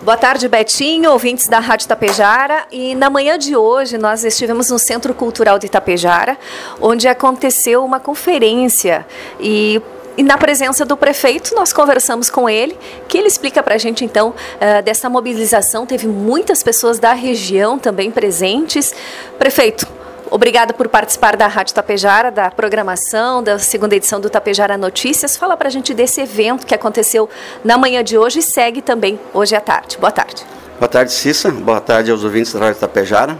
Boa tarde, Betinho, ouvintes da Rádio Tapejara. E na manhã de hoje nós estivemos no Centro Cultural de Itapejara, onde aconteceu uma conferência e e na presença do prefeito, nós conversamos com ele, que ele explica para a gente, então, uh, dessa mobilização. Teve muitas pessoas da região também presentes. Prefeito, Obrigada por participar da Rádio Tapejara, da programação, da segunda edição do Tapejara Notícias. Fala para a gente desse evento que aconteceu na manhã de hoje e segue também hoje à tarde. Boa tarde. Boa tarde, Cissa. Boa tarde aos ouvintes da Rádio Tapejara.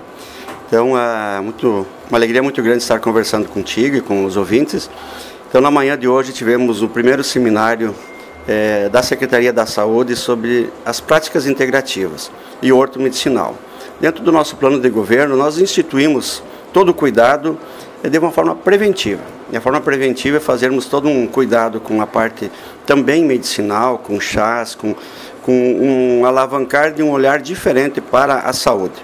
Então, é muito, uma alegria muito grande estar conversando contigo e com os ouvintes. Então, na manhã de hoje tivemos o primeiro seminário é, da Secretaria da Saúde sobre as práticas integrativas e orto medicinal. Dentro do nosso plano de governo, nós instituímos todo cuidado é de uma forma preventiva. E a forma preventiva é fazermos todo um cuidado com a parte também medicinal, com chás, com, com um alavancar de um olhar diferente para a saúde.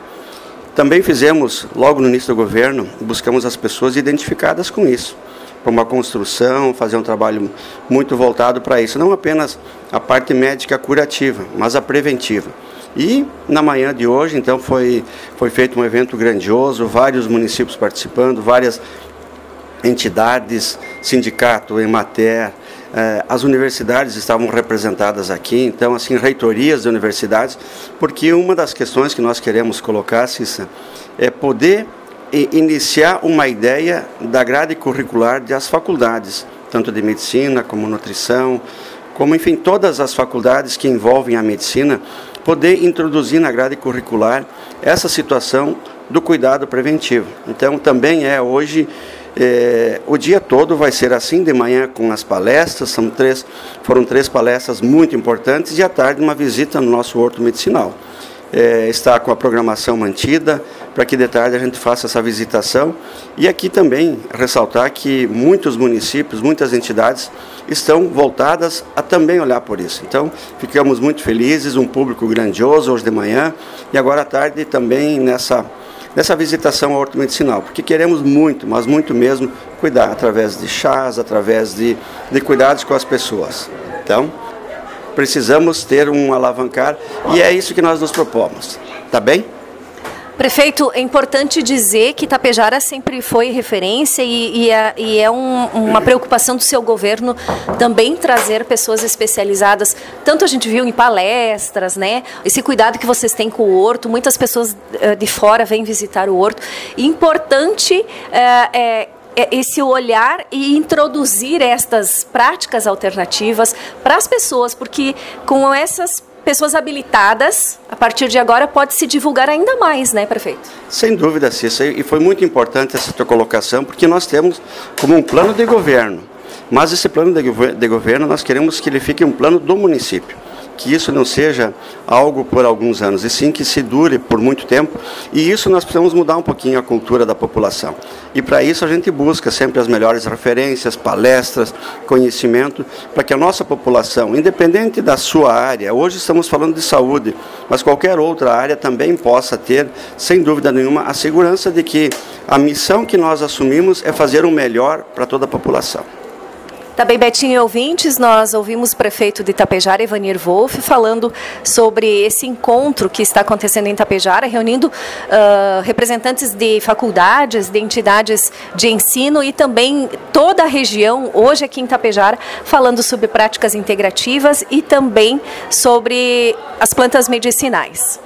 Também fizemos, logo no início do governo, buscamos as pessoas identificadas com isso, para uma construção, fazer um trabalho muito voltado para isso, não apenas a parte médica curativa, mas a preventiva. E na manhã de hoje, então, foi, foi feito um evento grandioso, vários municípios participando, várias entidades, sindicato, Emater, eh, as universidades estavam representadas aqui, então, assim, reitorias de universidades, porque uma das questões que nós queremos colocar, Cissa, é poder iniciar uma ideia da grade curricular das faculdades, tanto de medicina como nutrição, como, enfim, todas as faculdades que envolvem a medicina, poder introduzir na grade curricular essa situação do cuidado preventivo. Então, também é hoje, é, o dia todo vai ser assim, de manhã com as palestras, são três, foram três palestras muito importantes, e à tarde uma visita no nosso horto medicinal. É, está com a programação mantida, para que de tarde a gente faça essa visitação. E aqui também ressaltar que muitos municípios, muitas entidades estão voltadas a também olhar por isso. Então, ficamos muito felizes, um público grandioso hoje de manhã e agora à tarde também nessa, nessa visitação ao horto medicinal, porque queremos muito, mas muito mesmo, cuidar através de chás, através de, de cuidados com as pessoas. Então, precisamos ter um alavancar e é isso que nós nos propomos. Tá bem? Prefeito, é importante dizer que Tapejara sempre foi referência e, e é, e é um, uma preocupação do seu governo também trazer pessoas especializadas. Tanto a gente viu em palestras, né? Esse cuidado que vocês têm com o horto, muitas pessoas uh, de fora vêm visitar o horto. importante uh, é esse olhar e introduzir estas práticas alternativas para as pessoas, porque com essas pessoas habilitadas, a partir de agora pode se divulgar ainda mais, né, prefeito? Sem dúvida, Cissa, e foi muito importante essa tua colocação, porque nós temos como um plano de governo, mas esse plano de, governo nós queremos que ele fique um plano do município que isso não seja algo por alguns anos, e sim que se dure por muito tempo. E isso nós precisamos mudar um pouquinho a cultura da população. E para isso a gente busca sempre as melhores referências, palestras, conhecimento, para que a nossa população, independente da sua área, hoje estamos falando de saúde, mas qualquer outra área também possa ter, sem dúvida nenhuma, a segurança de que a missão que nós assumimos é fazer o melhor para toda a população. Também, Betinho e ouvintes, nós ouvimos o prefeito de Itapejara, Evanir Wolff, falando sobre esse encontro que está acontecendo em Itapejara, reunindo uh, representantes de faculdades, de entidades de ensino e também toda a região, hoje aqui em Itapejara, falando sobre práticas integrativas e também sobre as plantas medicinais.